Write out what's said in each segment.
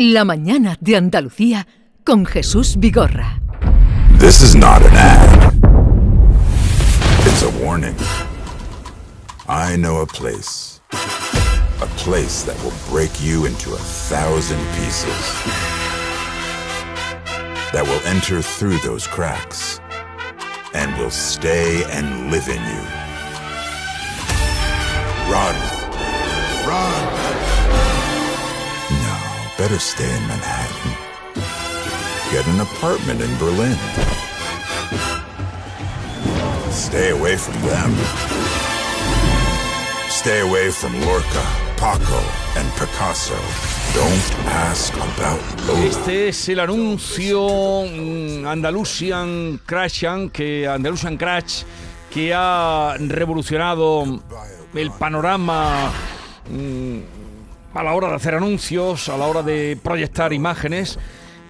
La mañana de Andalucía con Jesús Vigorra. This is not an ad. It's a warning. I know a place. A place that will break you into a thousand pieces. That will enter through those cracks. And will stay and live in you. Run. Run. Better stay in Manhattan. Get an apartment in Berlin. Stay away from them. Stay away from Lorca, Paco, and Picasso. Don't ask about Lola. Este es el anuncio mm, Andalusian Crashan, que Andalusian Crash, que ha revolucionado el panorama mm, a la hora de hacer anuncios, a la hora de proyectar imágenes.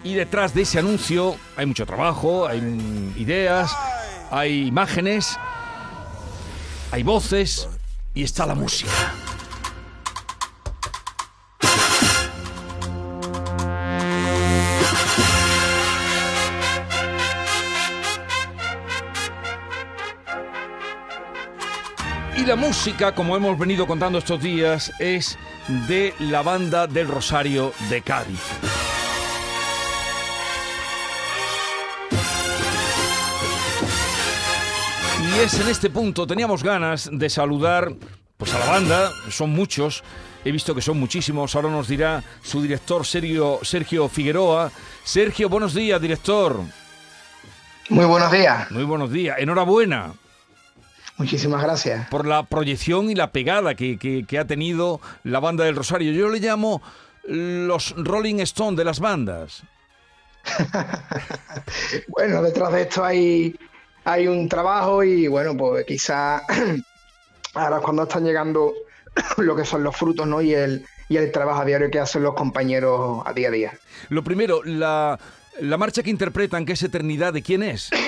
Y detrás de ese anuncio hay mucho trabajo, hay ideas, hay imágenes, hay voces y está la música. Y la música, como hemos venido contando estos días, es de la banda del Rosario de Cádiz. Y es en este punto, teníamos ganas de saludar pues a la banda, son muchos, he visto que son muchísimos, ahora nos dirá su director Sergio, Sergio Figueroa. Sergio, buenos días, director. Muy buenos días. Muy buenos días, enhorabuena Muchísimas gracias. por la proyección y la pegada que, que- que ha tenido la banda del Rosario. Yo le llamo los Rolling Stone de las bandas. Bueno, detrás de esto hay, hay un trabajo y bueno, pues quizá ahora cuando están llegando lo que son los frutos, ¿no? Y el, y el trabajo a diario que hacen los compañeros a día a día. Lo primero, la, la marcha que interpretan, que es Eternidad, ¿de quién es?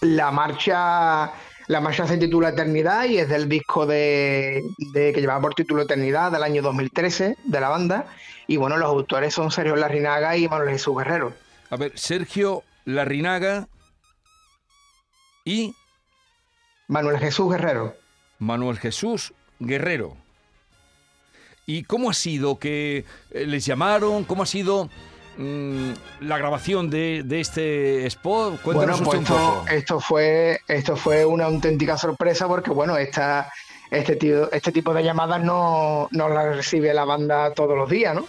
La marcha, la marcha se titula Eternidad y es del disco de, de- que llevaba por título Eternidad del año 2013 de la banda. Y bueno, los autores son Sergio Larrinaga y Manuel Jesús Guerrero. A ver, Sergio Larrinaga y Manuel Jesús Guerrero. Manuel Jesús Guerrero. ¿Y cómo ha sido que eh, les llamaron? ¿Cómo ha sido mm, la grabación de, de este spot? Cuéntanos Bueno, usted pues un esto, poco. esto fue esto fue una auténtica sorpresa porque bueno, esta, este, tío- este tipo de llamadas no, no las recibe la banda todos los días, ¿no?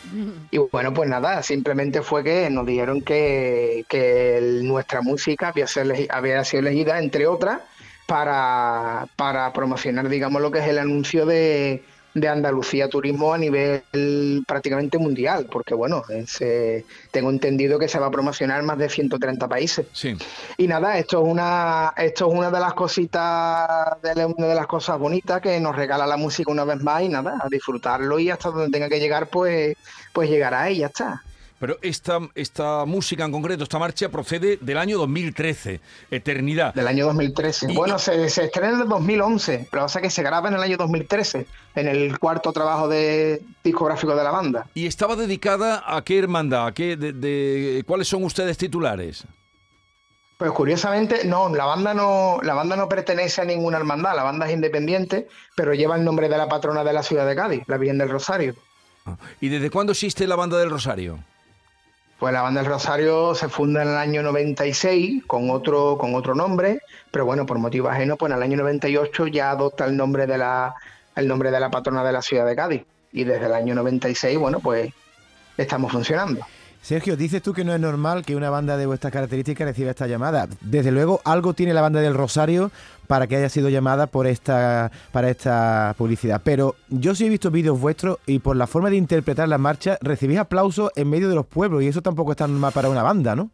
Y bueno, pues nada, simplemente fue que nos dijeron que, que el- nuestra música había, ser había sido elegida, entre otras, para, para promocionar, digamos, lo que es el anuncio de, de Andalucía Turismo a nivel prácticamente mundial, porque bueno, es, eh, tengo entendido que se va a promocionar más de 130 países. Sí. Y nada, esto es una, esto es una de las cositas, de una de las cosas bonitas que nos regala la música una vez más y nada, a disfrutarlo y hasta donde tenga que llegar, pues, pues llegará y ya está. Pero esta, esta música en concreto, esta marcha, procede del año 2013, Eternidad. Del año 2013. Y- Bueno, se, se estrena en el 2011, pero pasa que se graba en el año 2013, en el cuarto trabajo de discográfico de la banda. ¿Y estaba dedicada a qué hermandad? ¿A qué, de, de- ¿Cuáles son ustedes titulares? Pues curiosamente, no, la banda no, la banda no pertenece a ninguna hermandad, la banda es independiente, pero lleva el nombre de la patrona de la ciudad de Cádiz, la Virgen del Rosario. ¿Y desde cuándo existe la banda del Rosario? Pues la banda del Rosario se funda en el año 96 con otro, con otro nombre, pero bueno, por motivo ajeno, pues en el año 98 ya adopta el nombre de la, el nombre de la patrona de la ciudad de Cádiz. Y desde el año 96, bueno, pues estamos funcionando. Sergio, dices tú que no es normal que una banda de vuestras características reciba esta llamada. Desde luego, algo tiene la banda del Rosario para que haya sido llamada por esta, para esta publicidad. Pero yo sí he visto vídeos vuestros y por la forma de interpretar las marchas recibís aplausos en medio de los pueblos y eso tampoco es normal para una banda, ¿no?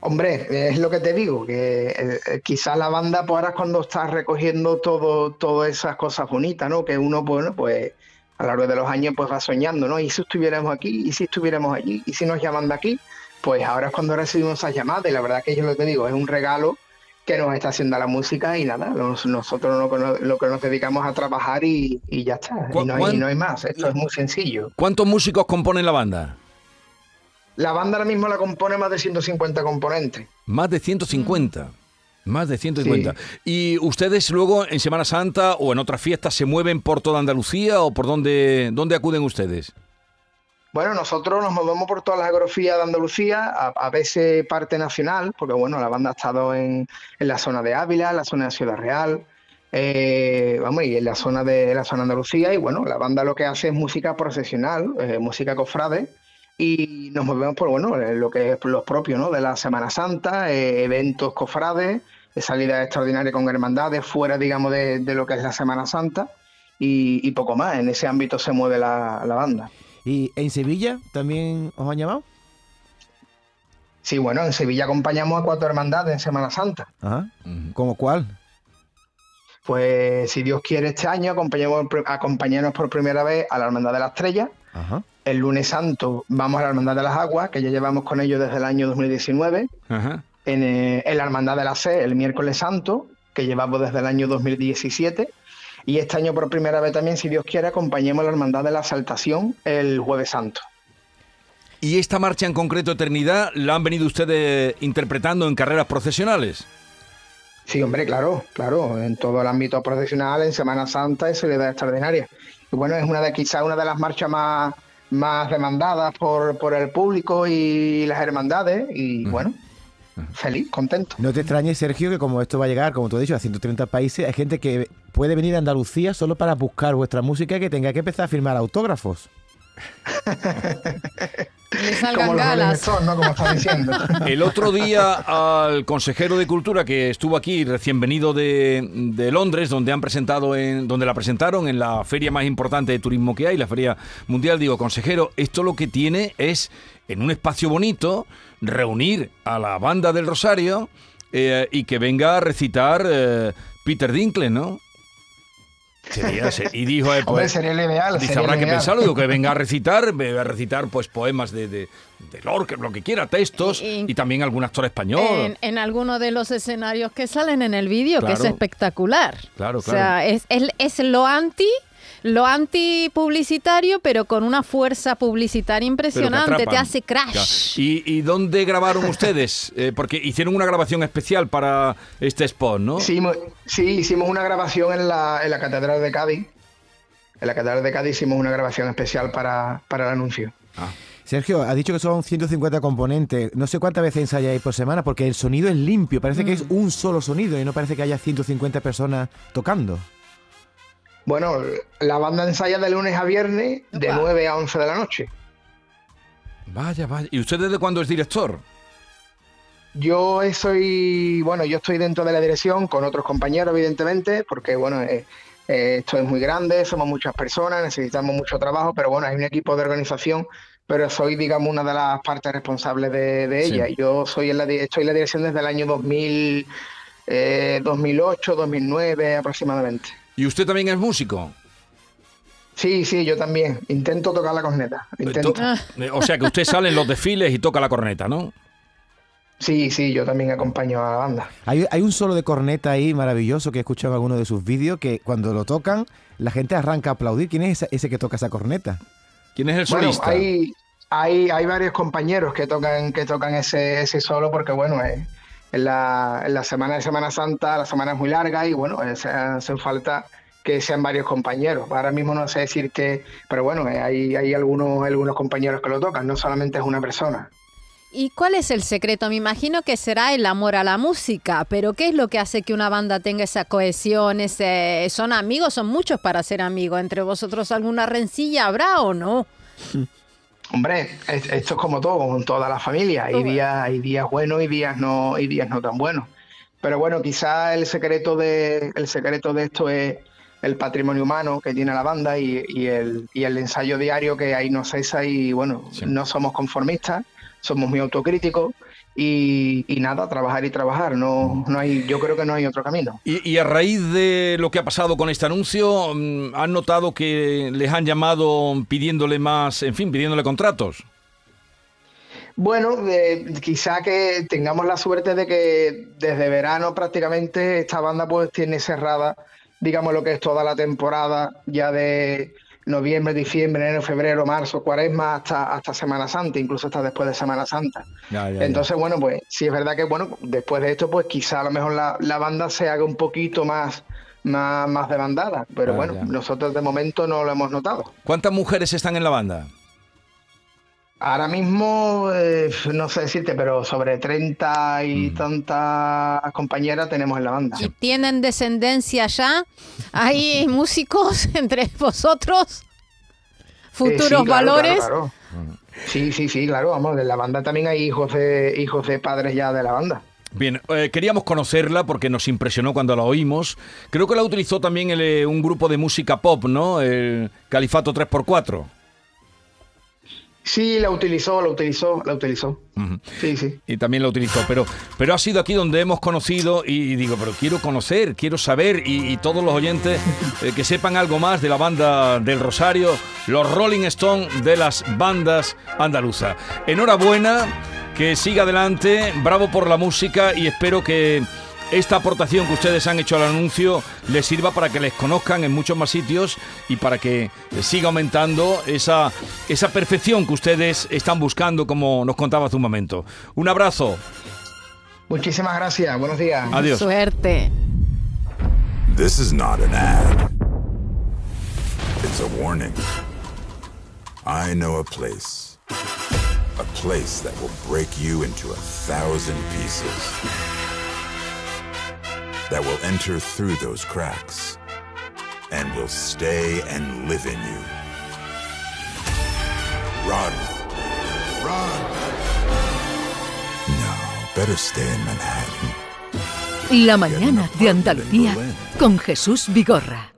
Hombre, es lo que te digo, que eh, quizás la banda pues ahora es cuando está recogiendo todo, todas esas cosas bonitas, ¿no? Que uno, bueno, pues a lo largo de los años pues va soñando, ¿no? Y si estuviéramos aquí, y si estuviéramos allí, y si nos llaman de aquí, pues ahora es cuando recibimos esas llamadas y la verdad que yo lo que digo, es un regalo que nos está haciendo la música y nada, nos- nosotros lo, que nos- lo que nos dedicamos a trabajar y, y ya está. ¿Cu- Y no, hay, cuán- no hay más, esto es muy sencillo. ¿Cuántos músicos componen la banda? La banda ahora mismo la compone más de 150 componentes. Más de 150. Más de 150. ¿Y ustedes luego en Semana Santa o en otras fiestas se mueven por toda Andalucía o por dónde, dónde acuden ustedes? Bueno, nosotros nos movemos por todas las geografías de Andalucía, a, a veces parte nacional, porque bueno, la banda ha estado en, en la zona de Ávila, en la zona de Ciudad Real, eh, vamos, y en la zona de la zona de Andalucía, y bueno, la banda lo que hace es música procesional, eh, música cofrade, y nos movemos por bueno, eh, lo que es los propios, ¿no? De la Semana Santa, eh, eventos cofrades, de salidas extraordinarias con hermandades, fuera, digamos, de, de lo que es la Semana Santa, y, y poco más. En ese ámbito se mueve la- la banda. ¿Y en Sevilla también os han llamado? Sí, bueno, en Sevilla acompañamos a cuatro hermandades en Semana Santa. Ajá. ¿Cómo cuál? Pues si Dios quiere este año acompañamos, acompañarnos por primera vez a la Hermandad de la Estrella. Ajá. El lunes santo vamos a la Hermandad de las Aguas, que ya llevamos con ellos desde el año 2019. Ajá. En, eh, en la Hermandad de la C, el miércoles santo, que llevamos desde el año 2017. Y este año por primera vez también, si Dios quiere, acompañemos a la Hermandad de la Exaltación el jueves santo. ¿Y esta marcha en concreto, Eternidad, la han venido ustedes interpretando en carreras profesionales? Sí, hombre, claro, claro, en todo el ámbito profesional, en Semana Santa es Soledad Extraordinaria. Y bueno, es una de quizás una de las marchas más, más demandadas por, por el público y las hermandades. Y bueno, feliz, contento. No te extrañes, Sergio, que como esto va a llegar, como tú has dicho, a 130 países, hay gente que puede venir a Andalucía solo para buscar vuestra música y que tenga que empezar a firmar autógrafos. Le salgan Como los Rolling galas. Stones, ¿no? Como estás diciendo. El otro día al consejero de Cultura que estuvo aquí recién venido de, de Londres, donde han presentado en, donde la presentaron en la feria más importante de turismo que hay, la feria mundial, digo, consejero, esto lo que tiene es en un espacio bonito reunir a la banda del Rosario eh, y que venga a recitar eh, Peter Dinklage, ¿no? Sería- se- y dijo, eh, Hombre, pues, sería el ideal. Dice, sería habrá el que ideal. pensarlo, digo, que venga a recitar, venga a recitar pues poemas de, de, de Lorca, lo que quiera, textos, Y- y, también algún actor español. En, en alguno de los escenarios que salen en el vídeo, que es Claro. espectacular. Claro, O sea, claro. es, es, es lo anti, lo anti publicitario, pero con una fuerza publicitaria impresionante. Te hace crash. ¿Y, y dónde grabaron ustedes? Eh, porque hicieron una grabación especial para este spot, ¿no? Sí, mo- sí, hicimos una grabación en la, en la Catedral de Cádiz. En la Catedral de Cádiz hicimos una grabación especial para, para el anuncio. Ah, Sergio, ha dicho que son 150 componentes. No sé cuántas veces ensayáis por semana, porque el sonido es limpio. Parece que es un solo sonido y no parece que haya 150 personas tocando. Bueno, la banda ensaya de lunes a viernes de Opa. 9 a 11 de la noche. vaya, vaya. ¿Y usted desde cuándo es director? Yo soy, bueno, yo estoy dentro de la dirección con otros compañeros, evidentemente, porque bueno, eh, eh, esto es muy grande, somos muchas personas, necesitamos mucho trabajo, pero bueno, hay un equipo de organización, pero soy, digamos, una de las partes responsables de, de Sí. ella. Yo soy en la, estoy en la dirección desde el año 2000, eh, 2008, 2009 aproximadamente. ¿Y usted también es músico? Sí, sí, yo también. Intento tocar la corneta. Intento. To- eh, O sea que usted sale en los desfiles y toca la corneta, ¿no? Sí, sí, yo también acompaño a la banda. Hay, hay un solo de corneta ahí maravilloso que he escuchado en alguno de sus vídeos que cuando lo tocan, la gente arranca a aplaudir. ¿Quién es ese, ese que toca esa corneta? ¿Quién es el Bueno, solista? hay, hay, hay varios compañeros que tocan, que tocan ese, ese solo porque, bueno, eh, en, la, en la semana de Semana Santa la semana es muy larga y, bueno, eh, se hacen falta que sean varios compañeros. Ahora mismo no sé decir que, pero bueno, eh, hay, hay algunos, algunos compañeros que lo tocan, no solamente es una persona. ¿Y cuál es el secreto? Me imagino que será el amor a la música, pero ¿qué es lo que hace que una banda tenga esa cohesión? Ese... ¿Son amigos? ¿Son muchos para ser amigos? ¿Entre vosotros alguna rencilla habrá o no? Hombre, es- esto es como todo, con toda la familia. Hay días, hay días buenos y días no, y días no tan buenos. Pero bueno, quizá el secreto de, el secreto de esto es el patrimonio humano que tiene la banda y, y el, y el ensayo diario que ahí no cesa y bueno, Sí. no somos conformistas, somos muy autocríticos y, y nada, trabajar y trabajar. No, no hay, yo creo que no hay otro camino. Y, y a raíz de lo que ha pasado con este anuncio, mm, ¿han notado que les han llamado pidiéndole más, en fin, pidiéndole contratos? Bueno, eh, quizá que tengamos la suerte de que desde verano prácticamente esta banda pues tiene cerrada, digamos lo que es toda la temporada ya de noviembre, diciembre, enero, febrero, marzo, cuaresma, hasta, hasta Semana Santa, incluso hasta después de Semana Santa. Ya, ya, ya. Entonces, bueno, pues sí es verdad que, bueno, después de esto, pues quizá a lo mejor la, la banda se haga un poquito más, más, más demandada, pero bueno, nosotros de momento no lo hemos notado. ¿Cuántas mujeres están en la banda? Ahora mismo, eh, no sé decirte, pero sobre 30 y tantas compañeras tenemos en la banda. ¿Y tienen descendencia ya? ¿Hay músicos entre vosotros? Eh, ¿Futuros sí, claro, valores? claro, claro. Sí, sí, sí, claro, vamos, de la banda también hay hijos de hijos de padres ya de la banda. Bien, eh, queríamos conocerla porque nos impresionó cuando la oímos. Creo que la utilizó también el, eh, un grupo de música pop, ¿no? El Califato 3x4. Sí, la utilizó, la utilizó, la utilizó. Sí, sí. Y también la utilizó, pero, pero ha sido aquí donde hemos conocido y, digo, pero quiero conocer, quiero saber y, y todos los oyentes eh, que sepan algo más de la banda del Rosario, los Rolling Stone de las bandas andaluzas. Enhorabuena, que siga adelante, bravo por la música y espero que esta aportación que ustedes han hecho al anuncio les sirva para que les conozcan en muchos más sitios y para que siga aumentando esa, esa perfección que ustedes están buscando, como nos contaba hace un momento. Un abrazo. Muchísimas gracias, buenos días. Adiós. Suerte. This is not an ad. It's a warning. I know a place. A place that will break you into a thousand pieces. That will enter through those cracks. And will stay and live in you. Run. Run. No, better stay in Manhattan. La mañana de Andalucía con Jesús Vigorra.